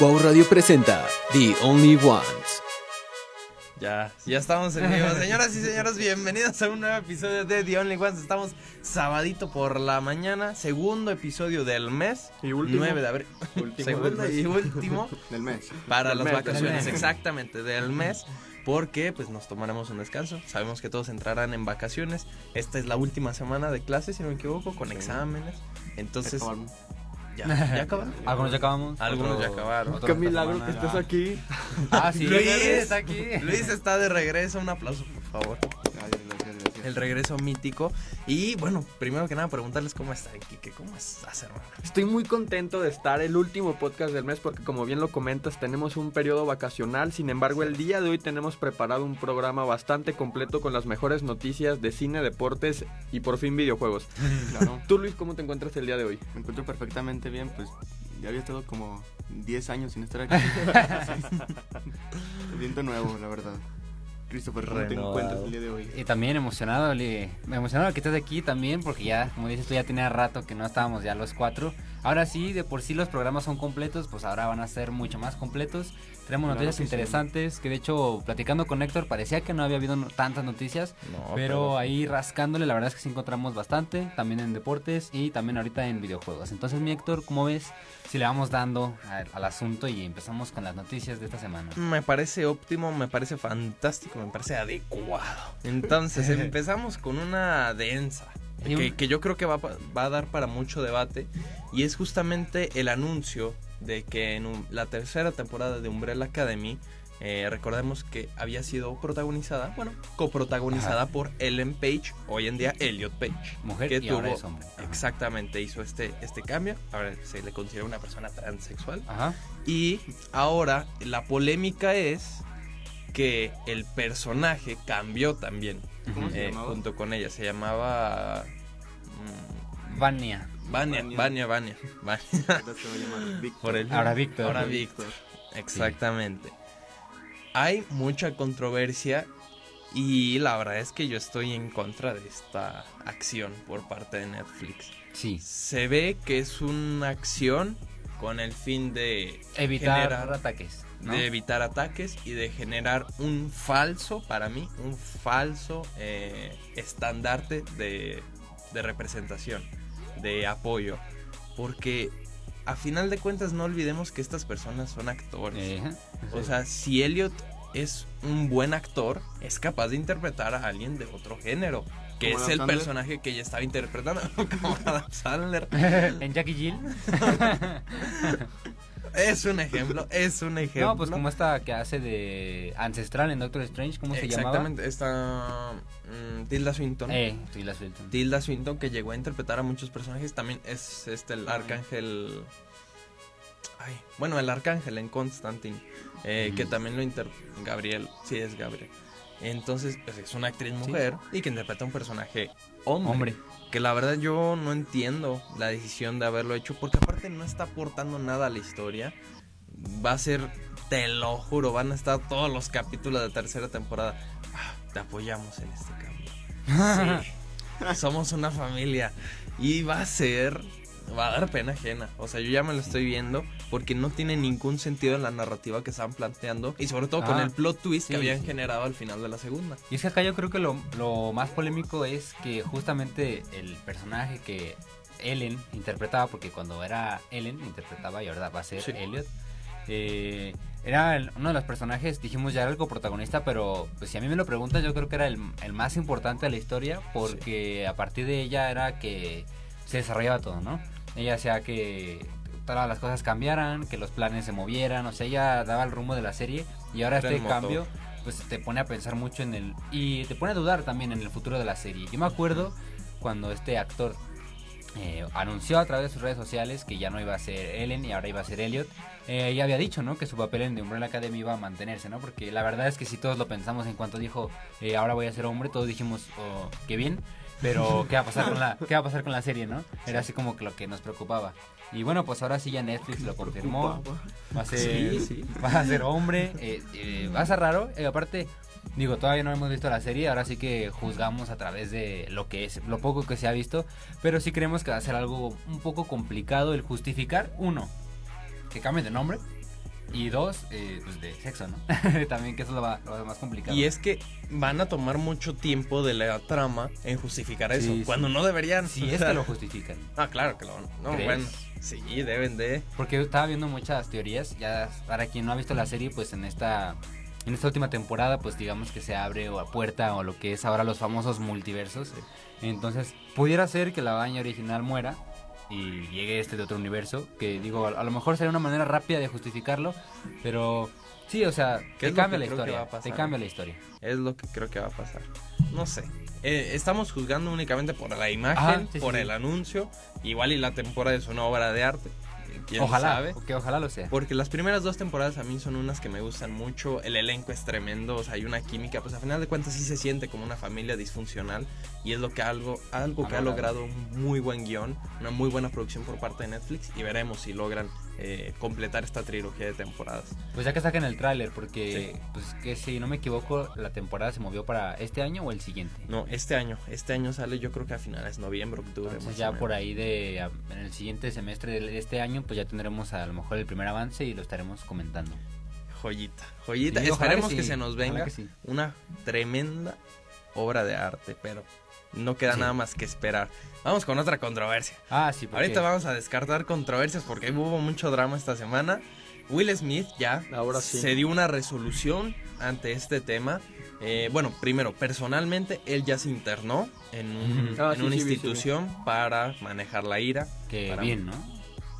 Wow Radio presenta The Only Ones. Ya, ya estamos en vivo. Señoras y señores, bienvenidos a un nuevo episodio de The Only Ones. Estamos sabadito por la mañana, segundo episodio del mes. Y último. 9 de abril. Último segundo del mes. y último Del mes. para Del las mes, vacaciones, exactamente, del mes. Porque pues nos tomaremos un descanso. Sabemos que todos entrarán en vacaciones. Esta es la última semana de clases, si no me equivoco, con Sí. exámenes. Entonces. ya, ya acabaron. Algunos ya acabamos. Algunos ya acabaron. Qué milagro que estés aquí. Ah, sí, Luis. está aquí. Luis está de regreso. Un aplauso, por favor. El regreso mítico. Y bueno, primero que nada, preguntarles cómo está Kike, ¿cómo estás, hermano? Estoy muy contento de estar el último podcast del mes porque como bien lo comentas tenemos un periodo vacacional. Sin embargo, el día de hoy tenemos preparado un programa bastante completo con las mejores noticias de cine, deportes y por fin videojuegos. Claro, Tú Luis, ¿cómo te encuentras el día de hoy? me encuentro perfectamente bien, pues ya había estado como 10 años sin estar aquí. Me siento nuevo, la verdad. Christopher, ¿cómo te Renovado. encuentras el día de hoy? Y también emocionado, Li. Me emocionado que estés aquí también, porque ya, como dices tú, ya tenía rato que no estábamos ya los cuatro. Ahora sí, de por sí los programas son completos, pues ahora van a ser mucho más completos. Tenemos Claro noticias sí. interesantes, que de hecho, platicando con Héctor, parecía que no había habido no- tantas noticias, No, pero ahí rascándole, la verdad es que sí encontramos bastante, también en deportes y también ahorita en videojuegos. Entonces, mi Héctor, ¿cómo ves si le vamos dando al, al asunto y empezamos con las noticias de esta semana? Me parece óptimo, me parece fantástico, me parece adecuado. Entonces, empezamos con una densa. Que, que yo creo que va, va a dar para mucho debate. Y es justamente el anuncio de que en un- la tercera temporada de Umbrella Academy, eh, recordemos que había sido protagonizada, bueno, coprotagonizada Ajá. por Ellen Page, hoy en día Elliot Page. Mujer que y ahora tuvo- es hombre. Ajá. Exactamente, hizo este, este cambio. Ahora se le considera una persona transexual. Ajá. Y ahora la polémica es que el personaje cambió también ¿Cómo se eh, junto con ella. Se llamaba mm, Vania. Vania, Vania. Vania, Vania, Vania. Ahora Víctor. Por el Ahora Víctor. Ahora Víctor. Exactamente. Hay mucha controversia y la verdad es que yo estoy en contra de esta acción por parte de Netflix. Sí. Se ve que es una acción con el fin de Evitar generar- ataques. ¿no? de evitar ataques y de generar un falso, para mí, un falso eh, estandarte de, de representación, de apoyo. Porque a final de cuentas no olvidemos que estas personas son actores. Eh, O sea, si Elliot es un buen actor, es capaz de interpretar a alguien de otro género. Que es Adam el Sandler. personaje que ella estaba interpretando, como Adam Sandler. en Jackie Jill. Es un ejemplo, es un ejemplo. No, pues como esta que hace de Ancestral en Doctor Strange, ¿cómo se llamaba? Exactamente, esta mm, Tilda Swinton. Eh, Tilda Swinton. Tilda Swinton que llegó a interpretar a muchos personajes. También es este el arcángel. Ay, bueno, el arcángel en Constantine. eh, Que también lo inter. Gabriel, sí es Gabriel. Entonces, pues, es una actriz mujer y que interpreta un personaje hombre. Hombre. Que la verdad yo no entiendo la decisión de haberlo hecho. Porque aparte no está aportando nada a la historia. Va a ser, te lo juro, van a estar todos los capítulos de tercera temporada. Ah, te apoyamos en este cambio. Sí. Somos una familia. Y va a ser. Va a dar pena ajena. O sea, yo ya me lo estoy viendo. Porque no tiene ningún sentido en la narrativa que estaban planteando. Y sobre todo con Ah, el plot twist sí, que habían sí. generado al final de la segunda. Y es que acá yo creo que lo, lo más polémico es que justamente el personaje que Ellen interpretaba, porque cuando era Ellen interpretaba y ahora va a ser Sí. Elliot, eh, era uno de los personajes, dijimos ya era el coprotagonista, pero pues si a mí me lo preguntas yo creo que era el, el más importante de la historia, porque a partir de ella era que se desarrollaba todo, ¿no? Ella hacía que todas las cosas cambiaran, que los planes se movieran, o sea, ella daba el rumbo de la serie y ahora este motor. cambio pues te pone a pensar mucho en el y te pone a dudar también en el futuro de la serie. Yo me acuerdo cuando este actor eh, anunció a través de sus redes sociales que ya no iba a ser Ellen y ahora iba a ser Elliot. Eh, ella había dicho, ¿no? Que su papel en The Umbrella Academy iba a mantenerse, ¿no? Porque la verdad es que si todos lo pensamos en cuanto dijo, eh, ahora voy a ser hombre, todos dijimos, oh, qué bien. Pero, ¿qué va a pasar con la, qué va a pasar con la serie, no? Era así como que lo que nos preocupaba. Y bueno, pues ahora sí ya Netflix lo confirmó. Va a ser, Sí, sí. va a ser hombre. eh, eh, va a ser raro. eh, aparte, digo, todavía no hemos visto la serie. Ahora sí que juzgamos a través de lo que es, lo poco que se ha visto. Pero sí creemos que va a ser algo un poco complicado el justificar, uno, que cambie de nombre. Y dos, eh, pues de sexo, ¿no? También que eso es lo, va- lo más complicado. Y es que van a tomar mucho tiempo de la trama en justificar eso, Sí, sí. cuando no deberían. Si o es que lo justifican. Ah, claro que lo No, ¿Crees? bueno, sí, deben de. Porque estaba viendo muchas teorías. Ya para quien no ha visto la serie, pues en esta en esta última temporada, pues digamos que se abre o a puerta o lo que es ahora los famosos multiversos. Entonces, pudiera ser que la baña original muera y llegue este de otro universo. Que digo, a, a lo mejor sería una manera rápida de justificarlo, pero sí, o sea, ¿Qué te cambia la historia. Te cambia la historia. Es lo que creo que va a pasar. No sé. Eh, estamos juzgando únicamente por la imagen, Ajá, sí, sí, por sí. el anuncio. Igual y la temporada es una obra de arte. ¿Quién Ojalá, sabe? que ojalá lo sea. Porque las primeras dos temporadas a mí son unas que me gustan mucho. El elenco es tremendo, o sea, hay una química. Pues a final de cuentas sí se siente como una familia disfuncional. Y es lo que algo, algo que ha logrado un muy buen guion, una muy buena producción por parte de Netflix. Y veremos si logran eh, completar esta trilogía de temporadas. Pues ya que saquen el tráiler, porque pues que si no me equivoco, la temporada se movió para este año o el siguiente. No, este año. Este año sale yo creo que a finales de noviembre, octubre. Entonces ya por ahí de a- en el siguiente semestre de este año, pues ya tendremos a lo mejor el primer avance y lo estaremos comentando. Joyita, joyita. Sí, Esperemos que se nos venga una tremenda obra de arte, pero no queda Sí. nada más que esperar. Vamos con otra controversia. Ah, sí, porque Ahorita vamos a descartar controversias porque hubo mucho drama esta semana. Will Smith ya Ahora sí. se dio una resolución ante este tema. Eh, bueno, primero, personalmente, él ya se internó en, un-. Ah, en sí, una sí, institución para manejar la ira. que para- bien, ¿no?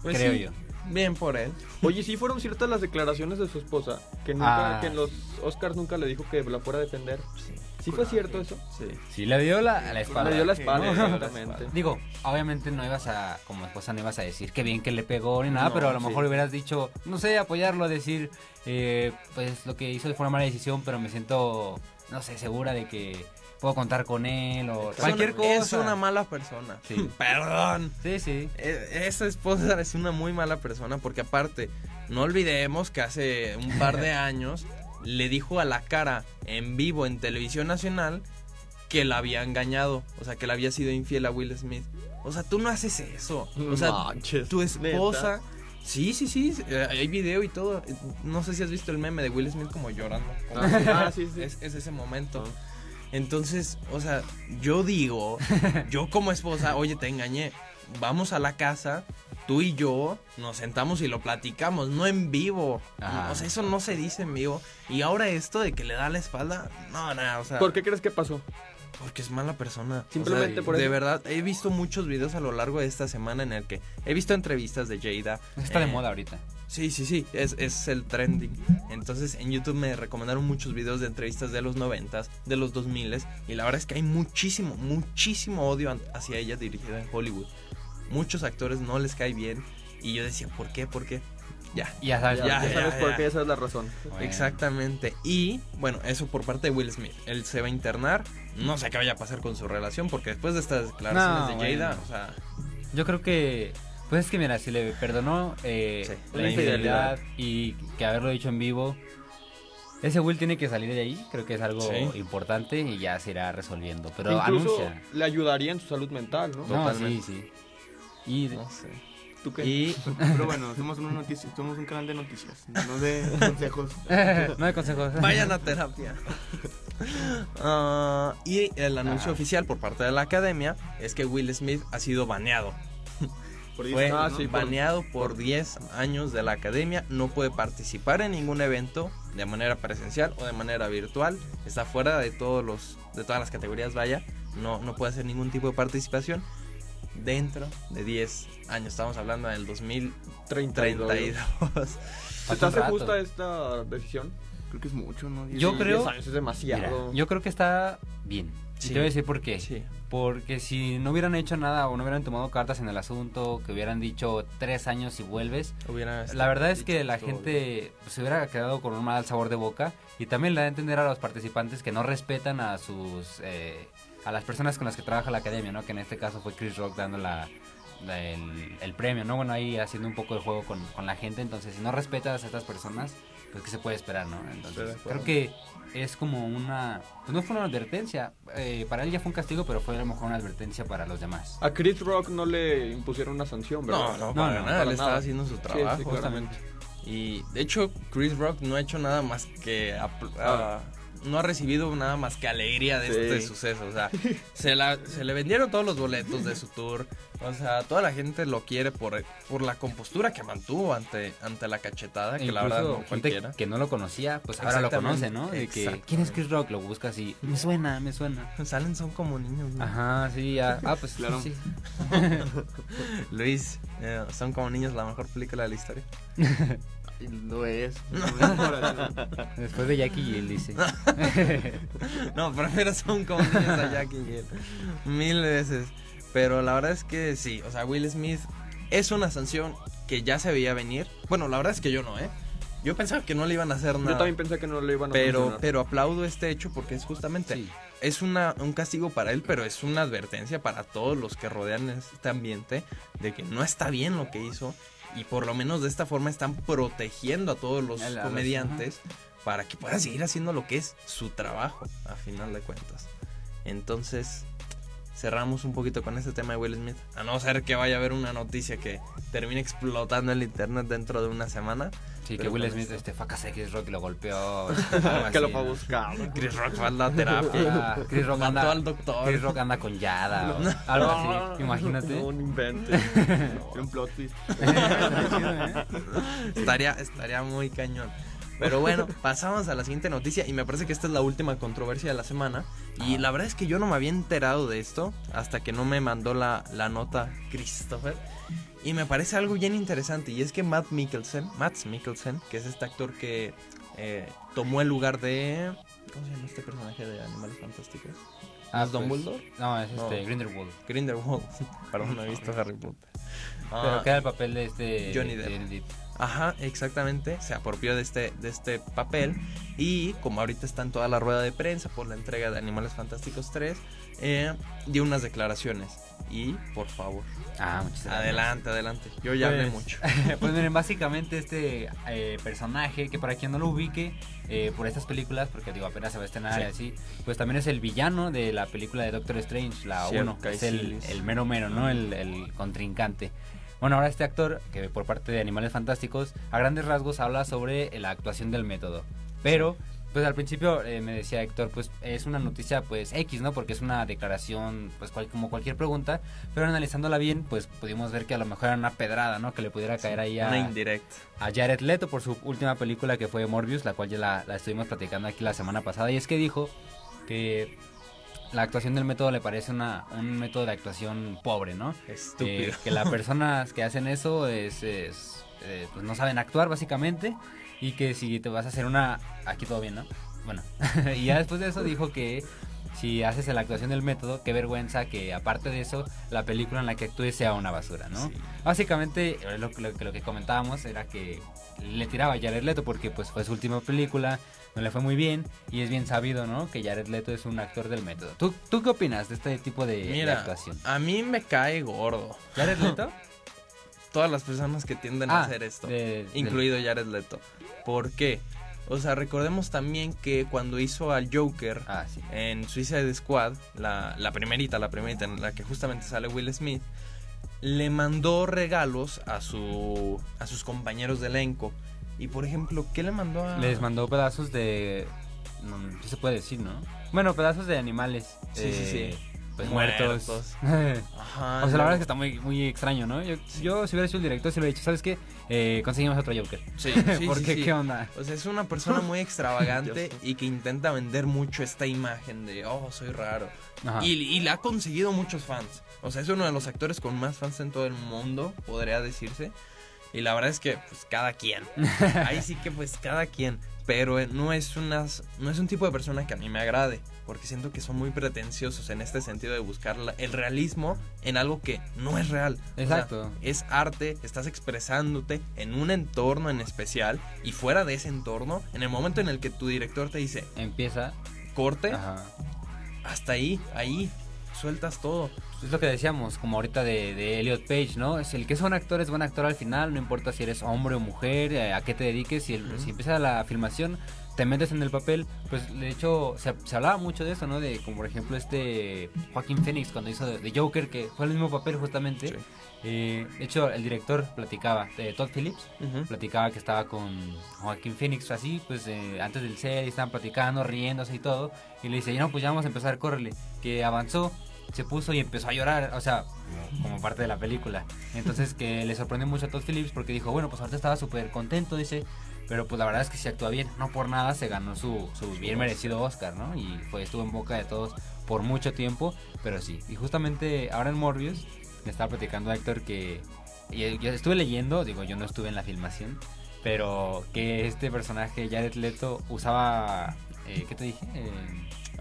Pues Creo sí, yo. Bien por él. Oye, sí fueron ciertas las declaraciones de su esposa, que nunca, Ah. que en los Oscars nunca le dijo que la fuera a defender. ¿Sí fue cierto eso? Sí. Sí, le dio la, la espalda. Le dio la Sí, espalda, le dio la exactamente. Digo, obviamente no ibas a, como esposa no ibas a decir que bien que le pegó ni nada, No, pero a lo sí. mejor hubieras dicho, no sé, apoyarlo, decir, eh, pues lo que hizo fue una mala decisión, pero me siento, no sé, segura de que puedo contar con él o cualquier Es cosa. una- Es una mala persona. Sí. Perdón. Sí, sí. E- Esa esposa es una muy mala persona porque aparte, no olvidemos que hace un par de años le dijo a la cara en vivo en televisión nacional que la había engañado, o sea, que le había sido infiel a Will Smith. O sea, tú no haces eso. O sea, Manches, tu esposa... ¿neta? Sí, sí, sí, eh, hay video y todo. No sé si has visto el meme de Will Smith como llorando. Ah, sí, ah, sí, sí. Es, es ese momento. Ah. Entonces, o sea, yo digo, yo como esposa, oye, te engañé, vamos a la casa, tú y yo nos sentamos y lo platicamos, no en vivo. Ajá. O sea, eso no se dice en vivo. Y ahora esto de que le da la espalda, no, no, o sea, ¿Por qué crees que pasó? porque es mala persona. O Simplemente sea, por De eso. verdad, he visto muchos videos a lo largo de esta semana en el que he visto entrevistas de Jada. Está de eh, moda ahorita. Sí, sí, sí, es, es el trending. Entonces en YouTube me recomendaron muchos videos de entrevistas de los noventas, de los 2000 y la verdad es que hay muchísimo, muchísimo odio hacia ella dirigido en Hollywood. Muchos actores no les cae bien y yo decía, ¿por qué? ¿Por qué? Ya. Ya sabes, Ya, Ya, ya sabes ya, por ya. qué, esa es la razón. Bueno. Exactamente. Y bueno, eso por parte de Will Smith. Él se va a internar. No sé qué vaya a pasar con su relación porque después de estas declaraciones No, de Jada, bueno. o sea, Yo creo que, pues es que mira, si le perdonó eh, Sí, la la infidelidad y que haberlo dicho en vivo, ese Will tiene que salir de ahí, creo que es algo Sí. importante y ya se irá resolviendo. Pero Incluso anuncia. le ayudaría en su salud mental, ¿no? No, Totalmente. sí, sí. Y no sé. ¿Tú qué? Y Pero bueno, somos, una noticia, somos un canal de noticias, no de consejos. no hay consejos. Vayan a terapia. Ah, y el anuncio Ah. oficial por parte de la academia es que Will Smith ha sido baneado. Por Fue Ah, baneado por 10 años de la academia. No puede participar en ningún evento de manera presencial o de manera virtual. Está fuera de todos los de todas las categorías, vaya. No, no puede hacer ningún tipo de participación dentro de 10 años. Estamos hablando del 2032. 32. ¿Se te hace justa esta decisión? Creo que es mucho, ¿no? Diez Yo años. creo- 10 años es demasiado. Mira, yo creo que está bien. Sí. Y te voy a decir por qué. Sí. Porque si no hubieran hecho nada o no hubieran tomado cartas en el asunto, que hubieran dicho tres años y vuelves, Hubiera La verdad es que la gente pues, se hubiera quedado con un mal sabor de boca y también le da a entender a los participantes que no respetan a sus eh, a las personas con las que trabaja la academia, ¿no? Que en este caso fue Chris Rock dando la, la- el, el premio, ¿no? Bueno, ahí haciendo un poco de juego con, con la gente, entonces si no respetas a estas personas, pues qué se puede esperar, ¿no? Entonces creo que es como una, pues no fue una advertencia, eh, para él ya fue un castigo, pero fue a lo mejor una advertencia para los demás. A Chris Rock no le impusieron una sanción, ¿verdad? No, no, No, para no, nada. para Él estaba nada. haciendo su trabajo. sí, claramente. Y de hecho, Chris Rock no ha hecho nada más que. apl- ah, no ha recibido nada más que alegría de Sí. este suceso. O sea, se, la- se le vendieron todos los boletos de su tour. O sea, toda la gente lo quiere por, por la compostura que mantuvo ante, ante la cachetada, que la verdad no cualquiera. que no lo conocía, pues ahora lo conoce, ¿no? De que. ¿quién es Chris Rock? Lo buscas y me suena, me suena. Salen son como niños. ¿no? Ajá, sí, ya. Ah, pues Claro. sí. Luis, eh, son como niños la mejor película de la historia. Lo es. Después de Jackie él dice. No, prefiero son como a Jackie Hill. Mil veces. Pero la verdad es que sí, o sea, Will Smith es una sanción que ya se veía venir. Bueno, la verdad es que yo no, ¿eh? Yo pensaba que no le iban a hacer Yo nada. también pensé que no lo iban a pero, mencionar. pero aplaudo este hecho porque es justamente Sí. es una, un castigo para él, pero es una advertencia para todos los que rodean este ambiente de que no está bien lo que hizo y por lo menos de esta forma están protegiendo a todos los A comediantes para que puedan seguir haciendo lo que es su trabajo a final de cuentas. Entonces, cerramos un poquito con este tema de Will Smith, a no ser que vaya a haber una noticia que termine explotando el internet dentro de una semana. Sí, que Will Smith este, fue a casa de Chris Rock y lo golpeó. que lo fue a buscar. Chris Rock fue a la terapia. Chris Rock anda, al doctor. Chris Rock anda con Yada o algo así, imagínate. No, invente. Era un plot twist. estaría, estaría muy cañón. Pero bueno, pasamos a la siguiente noticia y me parece que esta es la última controversia de la semana. Y la verdad es que yo no me había enterado de esto hasta que no me mandó la, la nota Christopher. Y me parece algo bien interesante y es que Matt Mikkelsen, Matt Mikkelsen, que es este actor que eh, tomó el lugar de... ¿Cómo se llama este personaje de Animales Fantásticos? Ah, ¿Es Dumbledore? No, es este, No. Grindelwald. Grindelwald. Perdón, no he visto Harry Potter. Pero Ah, queda el papel de este... Johnny Depp. Ajá, exactamente. Se apropió de este, de este papel. Y como ahorita está en toda la rueda de prensa por la entrega de Animales Fantásticos 3, eh, dio unas declaraciones. Y, por favor, Ah, muchas gracias. adelante, adelante. Yo ya hablé Pues- mucho. pues miren, básicamente este eh, personaje, que para quien no lo ubique eh, por estas películas, porque digo, apenas se va a estrenar Sí. y así, pues también es el villano de la película de Doctor Strange, la Cierto, 1, que es el, el mero mero, ¿no? El, el contrincante. Bueno, ahora este actor, que por parte de Animales Fantásticos, a grandes rasgos habla sobre la actuación del método. Pero, pues al principio eh, me decía Héctor, pues es una noticia pues X, ¿no? Porque es una declaración, pues cual- como cualquier pregunta, pero analizándola bien, pues pudimos ver que a lo mejor era una pedrada, ¿no? Que le pudiera caer ahí a, Jared Leto por su última película que fue Morbius, la cual ya la, la estuvimos platicando aquí la semana pasada. Y es que dijo que la actuación del método le parece una, un método de actuación pobre, ¿no? Estúpido. Eh, que las personas que hacen eso es, es, eh, pues no saben actuar básicamente y que si te vas a hacer una... Aquí todo bien, ¿no? Bueno, y ya después de eso dijo que si haces la actuación del método, qué vergüenza que aparte de eso, la película en la que actúes sea una basura, ¿no? Sí. Básicamente eh, lo, lo, que- lo que comentábamos era que le tiraba a Jared Leto porque pues fue su última película, no le fue muy bien y es bien sabido, ¿no? Que Jared Leto es un actor del método. ¿Tú, tú qué opinas de este tipo de, de actuación? a mí me cae gordo. ¿Jared Leto? Todas las personas que tienden a Ah, hacer esto. de- incluido Jared Leto. ¿Por qué? O sea, recordemos también que cuando hizo al Joker Ah, sí. en Suicide Squad, la, la primerita, la primerita en la que justamente sale Will Smith, le mandó regalos a su a sus compañeros de elenco. Y por ejemplo, ¿qué le mandó a Les mandó pedazos de... No, se puede decir, ¿no? Bueno, pedazos de animales. Sí, sí, eh, sí. Pues Muertos. muertos. Ajá, o sea, la verdad es que está muy, muy extraño, ¿no? Yo, yo si hubiera sido el director, si hubiera dicho, ¿sabes qué? Eh, conseguimos otro Joker. Sí, sí, ¿Por sí, qué? sí. ¿Qué onda? O sea, es una persona muy extravagante y que intenta vender mucho esta imagen de, oh, soy raro. Ajá. Y, y le ha conseguido muchos fans. O sea, es uno de los actores con más fans en todo el mundo, podría decirse. Y la verdad es que, pues, cada quien. Ahí sí que, pues, cada quien. Pero eh, no es, unas, no es un tipo de persona que a mí me agrade. Porque siento que son muy pretenciosos en este sentido de buscar la- el realismo en algo que no es real. O sea, Exacto. es arte, estás expresándote en un entorno en especial. Y fuera de ese entorno, en el momento en el que tu director te dice, Empieza. corte, Ajá. hasta ahí, ahí, sueltas todo. Es lo que decíamos, como ahorita de, de Elliot Page, ¿no? Es el que es un actor es buen actor al final, no importa si eres hombre o mujer, eh, a qué te dediques, si, el- Ujú. si empieza la filmación, te metes en el papel, pues de hecho se, se hablaba mucho de eso, ¿no? De como por ejemplo este Joaquín Phoenix cuando hizo de, de Joker, que fue el mismo papel justamente. Sí. Eh, de hecho, el director platicaba, eh, Todd Phillips, Ujú. platicaba que estaba con Joaquín Phoenix así, pues eh, antes del set y estaban platicando, riéndose y todo. Y le dice, no, pues ya vamos a empezar, córrele. Que avanzó, se puso y empezó a llorar, o sea, como parte de la película. Entonces que le sorprendió mucho a Todd Phillips porque dijo, bueno, pues ahorita estaba súper contento, dice. Pero pues la verdad es que sí actúa bien, no por nada se ganó su, su bien merecido Oscar, ¿no? Y fue, estuvo en boca de todos por mucho tiempo, pero sí. Y justamente ahora en Morbius me estaba platicando Héctor que y yo estuve leyendo, digo, yo no estuve en la filmación, pero que este personaje, Jared Leto, usaba, eh, ¿qué te dije? Eh,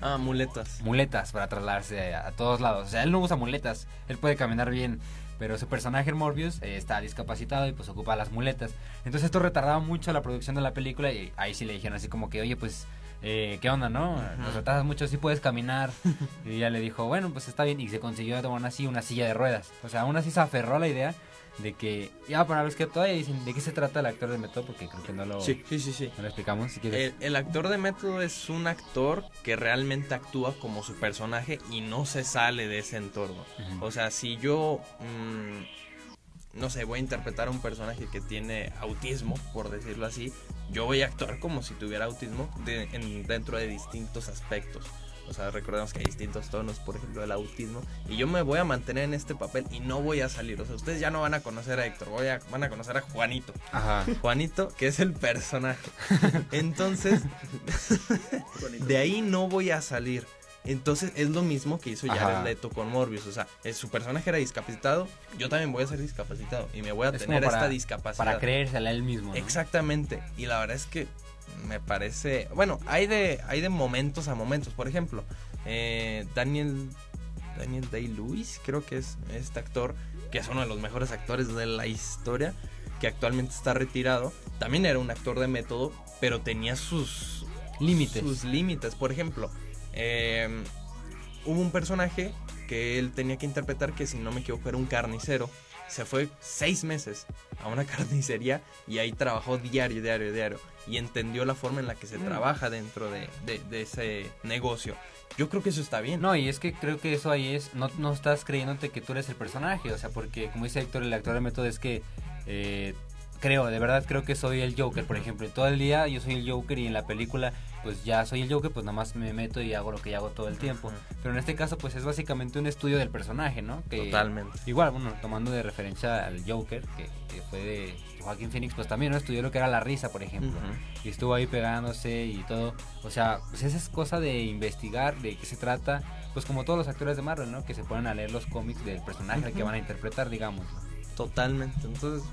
Ah, muletas. muletas para trasladarse a, a todos lados. O sea, él no usa muletas, él puede caminar bien, pero su personaje Morbius eh, está discapacitado y pues ocupa las muletas. Entonces esto retardaba mucho la producción de la película y ahí sí le dijeron así como que, oye, pues, eh, ¿qué onda, no? Nos retardas mucho, sí puedes caminar. y ella le dijo, bueno, pues está bien. Y se consiguió aún así una silla de ruedas. O sea, aún así se aferró a la idea de que, ya para los que todavía dicen, ¿de qué se trata el actor de método? Porque creo que no lo, Sí, sí, sí, sí. no lo explicamos. Si quieres. El, el actor de método es un actor que realmente actúa como su personaje y no se sale de ese entorno. O sea, si yo, mm, no sé, voy a interpretar a un personaje que tiene autismo, por decirlo así, yo voy a actuar como si tuviera autismo de- en- dentro de distintos aspectos. O sea, recordemos que hay distintos tonos, por ejemplo, del autismo. Y yo me voy a mantener en este papel y no voy a salir. O sea, ustedes ya no van a conocer a Héctor, voy a, van a conocer a Juanito. Ajá. Juanito, que es el personaje. Entonces, de ahí no voy a salir. Entonces es lo mismo que hizo Jared. Leto con Morbius. O sea, su personaje era discapacitado, yo también voy a ser discapacitado y me voy a Es tener para- esta discapacidad. Para creérsela él mismo. ¿no? Exactamente. Y la verdad es que me parece. Bueno, hay de, hay de momentos a momentos. Por ejemplo, eh, Daniel. Daniel Day-Lewis, creo que es este actor, que es uno de los mejores actores de la historia, que actualmente está retirado. También era un actor de método, pero tenía sus Límites. Sus límites. Por ejemplo, eh, hubo un personaje que él tenía que interpretar que, si no me equivoco, era un carnicero. Se fue seis meses a una carnicería y ahí trabajó diario, diario, diario. Y entendió la forma en la que se Mm. trabaja dentro de, de- de ese negocio. Yo creo que eso está bien. No, y es que creo que eso ahí es, no, no estás creyéndote que tú eres el personaje, o sea, porque como dice Héctor, el actor de método es que eh, creo, de verdad creo que soy el Joker, por ejemplo, todo el día yo soy el Joker y en la película pues ya soy el Joker, pues nada más me meto y hago lo que hago todo el tiempo. Pero en este caso pues es básicamente un estudio del personaje, ¿no? Que, Totalmente. Igual, bueno, tomando de referencia al Joker, que, que fue de Joaquín Phoenix, pues también ¿no? estudió lo que era la risa, por ejemplo. Y estuvo ahí pegándose y todo. O sea, pues esa es cosa de investigar, de qué se trata. Pues como todos los actores de Marvel, ¿no? Que se ponen a leer los cómics del personaje que van a interpretar, digamos. Totalmente. Entonces,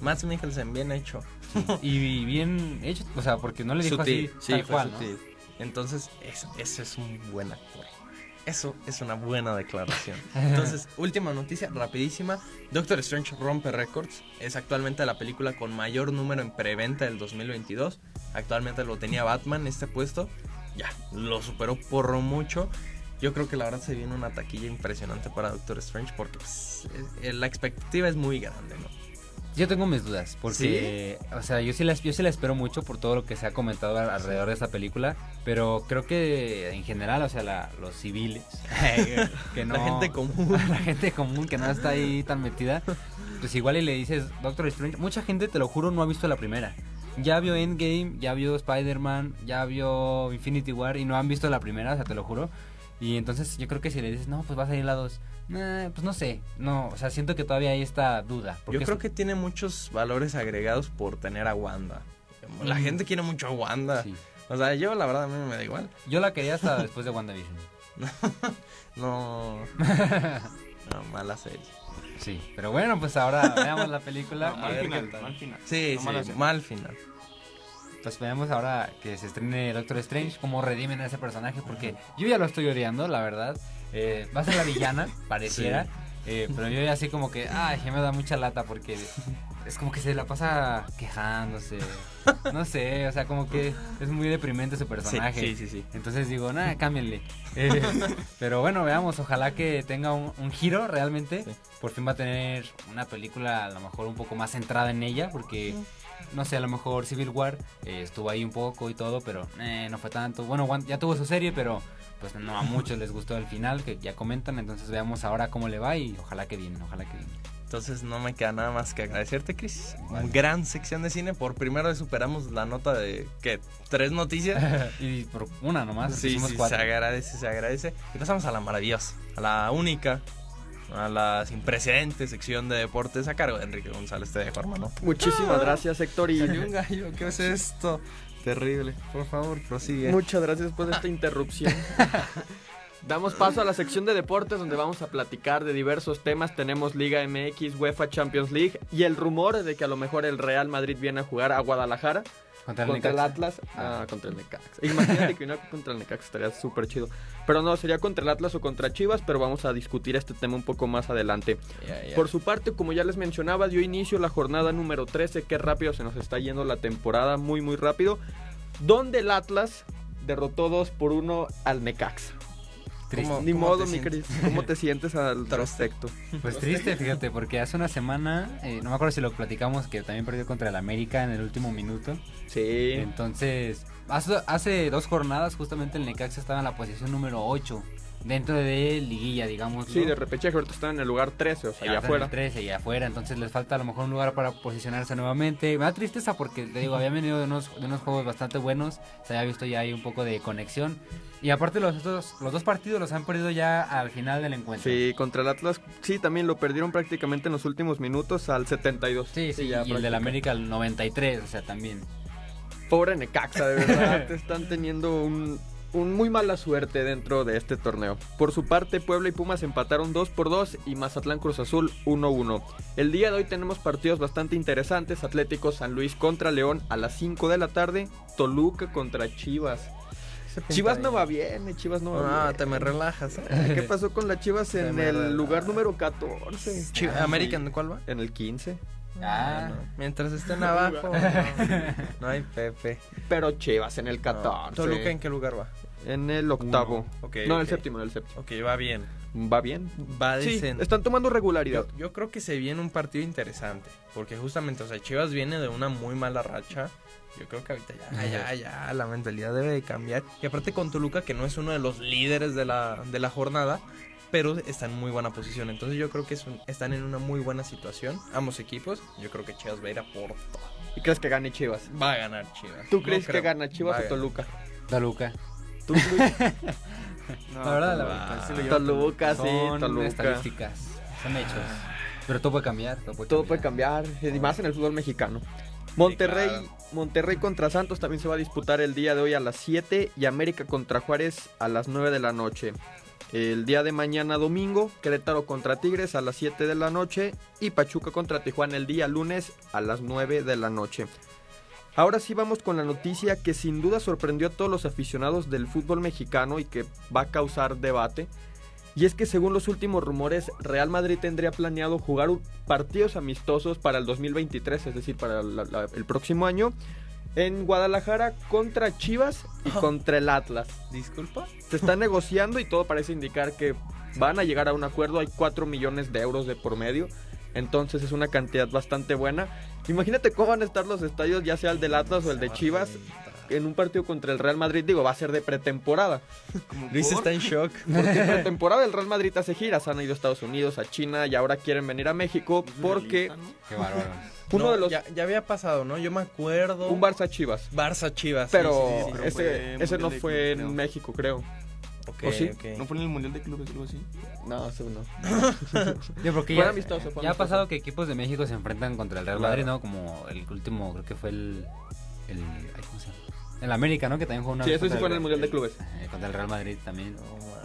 Mads Mikkelsen, bien hecho. Y bien hecho, o sea, porque no le dijo Sutil, así sí, tal cual, ¿no? Entonces, eso es un buen actor. Eso es una buena declaración. Entonces, última noticia, rapidísima. Doctor Strange rompe récords. Es actualmente la película con mayor número en preventa del 2022. Actualmente lo tenía Batman este puesto. Ya, lo superó por mucho. Yo creo que la verdad se viene una taquilla impresionante para Doctor Strange porque pues, eh, la expectativa es muy grande, ¿no? Yo tengo mis dudas, porque, o sea, yo sí, la, yo sí la espero mucho por todo lo que se ha comentado al- alrededor de esta película, pero creo que en general, o sea, la- los civiles, que no, La gente común. la gente común que no está ahí tan metida, pues igual y le dices Doctor Strange, mucha gente, te lo juro, no ha visto la primera. Ya vio Endgame, ya vio Spider-Man, ya vio Infinity War y no han visto la primera, o sea, te lo juro. Y entonces yo creo que si le dices, no, pues va a salir la 2, pues no sé, no, o sea, siento que todavía hay esta duda. Yo porque creo es- que tiene muchos valores agregados por tener a Wanda. La Mm. gente quiere mucho a Wanda. Sí. O sea, yo la verdad a mí me da igual. Yo la quería hasta después de WandaVision. No. no, mala serie. Sí. Pero bueno, pues ahora veamos la película. No, mal ver final, tal. mal final. Sí, No, mal final. Pues veamos ahora que se estrene Doctor Strange, cómo redimen a ese personaje, porque yo ya lo estoy odiando, la verdad. Eh, va a ser la villana, pareciera. eh, pero yo ya así como que, ay, ya me da mucha lata porque es como que se la pasa quejándose. No sé, o sea, como que es muy deprimente su personaje. Sí, sí, sí. Entonces digo, nada, cámbienle. Eh, pero bueno, veamos, ojalá que tenga un, un giro realmente. Sí. Por fin va a tener una película a lo mejor un poco más centrada en ella, porque, no sé, a lo mejor Civil War eh, estuvo ahí un poco y todo, pero eh, no fue tanto. Bueno, ya tuvo su serie, pero pues no a muchos les gustó el final, que ya comentan. Entonces veamos ahora cómo le va y ojalá que bien, ojalá que bien. Entonces no me queda nada más que agradecerte, Chris. Gran sección de cine. Por primera vez superamos la nota de, ¿qué? ¿Tres noticias? y por una nomás. sí, hicimos sí, se cuatro. agradece, se agradece. Y pasamos a la maravillosa, a la única, a la sin precedentes sección de deportes a cargo de Enrique González. Te dejo, hermano. Muchísimas gracias, Héctor. Y un gallo, ¿qué es esto? Terrible. Por favor, prosigue. muchas gracias por esta interrupción. Damos paso a la sección de deportes donde vamos a platicar de diversos temas. Tenemos Liga MX, UEFA Champions League y el rumor de que a lo mejor el Real Madrid viene a jugar a Guadalajara Contra el, contra el Necaxa. Atlas. Ah, contra el Necaxa. Imagínate que viniera contra el Necaxa, estaría súper chido. Pero no, sería contra el Atlas o contra Chivas, pero vamos a discutir este tema un poco más adelante. Por su parte, como ya les mencionaba, dio inicio la jornada número 13. Qué rápido se nos está yendo la temporada, muy, muy rápido. Donde el Atlas derrotó 2 por 1 al Necaxa. Triste. ¿Cómo- Ni cómo modo, mi? Cris. ¿Cómo te sientes al respecto? Pues triste, fíjate, porque hace una semana, eh, no me acuerdo si lo platicamos, que también perdió contra el América en el último minuto. Sí. Entonces, hace, hace dos jornadas justamente el Necaxa estaba en la posición número 8, dentro de liguilla, digamos. Sí, de repechaje ahorita están en el lugar 13, o sea, allá afuera. 13 y afuera, entonces les falta a lo mejor un lugar para posicionarse nuevamente. Me da tristeza porque, te digo, habían venido de unos, de unos juegos bastante buenos, se había visto ya ahí un poco de conexión. Y aparte los, estos- los dos partidos los han perdido ya al final del encuentro. Sí, contra el Atlas, sí, también lo perdieron prácticamente en los últimos minutos al 72. Sí, sí, ya y el del. América al 93, o sea, también. Pobre Necaxa, de verdad, están teniendo un, un muy mala suerte dentro de este torneo. Por su parte, Puebla y Pumas empataron 2 por 2 y Mazatlán Cruz Azul 1-1. El día de hoy tenemos partidos bastante interesantes. Atlético San Luis contra León a las 5 de la tarde. Toluca contra Chivas. Chivas no va bien, eh, Chivas no va Ah, bien. te me relajas. ¿eh? ¿Qué pasó con las Chivas Te en el lugar número 14? Chi- Ah, American, ¿cuál va? En el 15. Ah, Bueno, mientras estén abajo, no, no hay Pepe. Pero Chivas en el 14. No. ¿Toluca en qué lugar va? En el octavo. No, en el séptimo, en el séptimo. Ok, va bien. Va bien. Va Sí, decente. están tomando regularidad. Yo, yo creo que se viene un partido interesante. Porque justamente, o sea, Chivas viene de una muy mala racha. Yo creo que ahorita ya, ya, ya, la mentalidad debe de cambiar. Y aparte con Toluca, que no es uno de los líderes de la, de la jornada, pero está en muy buena posición. Entonces yo creo que es un- están en una muy buena situación, ambos equipos. Yo creo que Chivas va a ir a por todo. ¿Y crees que gane Chivas? Va a ganar Chivas. ¿Tú No crees que gana Chivas Va o. Toluca? Toluca. ¿Tú, Luis? No, La verdad, la Toluca, verdad. sí lleva Toluca, sí, Son Toluca. estadísticas, son hechos. Pero todo puede cambiar. Todo puede Todo cambiar. puede cambiar, y más en el fútbol mexicano. Monterrey, claro. Monterrey contra Santos también se va a disputar el día de hoy a las 7 y América contra Juárez a las 9 de la noche. El día de mañana domingo, Querétaro contra Tigres a las 7 de la noche y Pachuca contra Tijuana el día lunes a las 9 de la noche. Ahora sí vamos con la noticia que sin duda sorprendió a todos los aficionados del fútbol mexicano y que va a causar debate. Y es que según los últimos rumores, Real Madrid tendría planeado jugar partidos amistosos para el 2023, es decir, para la- la- el próximo año, en Guadalajara contra Chivas y contra el Atlas. ¿Disculpa? Se está negociando y todo parece indicar que van a llegar a un acuerdo. Hay 4 millones de euros de por medio. Entonces es una cantidad bastante buena. Imagínate cómo van a estar los estadios, ya sea el del Atlas o el de Chivas, en un partido contra el Real Madrid. Digo, va a ser de pretemporada. Luis está en shock. Porque en pretemporada el Real Madrid hace giras. Han ido a Estados Unidos, a China y ahora quieren venir a México porque. Qué bárbaro. uno No, de los... Ya, ya había pasado, ¿no? Yo me acuerdo. Un Barça Chivas. Barça Chivas. sí, Pero, sí, sí, sí. pero ese, fue ese no fue en creo. México, creo. ¿O sí? ¿No fue en el Mundial de Clubes o algo así? No, ese no. Yo porque Fue ya, amistoso, fue ya ha pasado que equipos de México se enfrentan contra el Real Claro. Madrid, ¿no? Como el último, creo que fue el. el ay, ¿Cómo se llama? El América, ¿no? Que también jugó una Sí, eso sí fue en el Mundial de Clubes. eh, contra el Real Madrid también.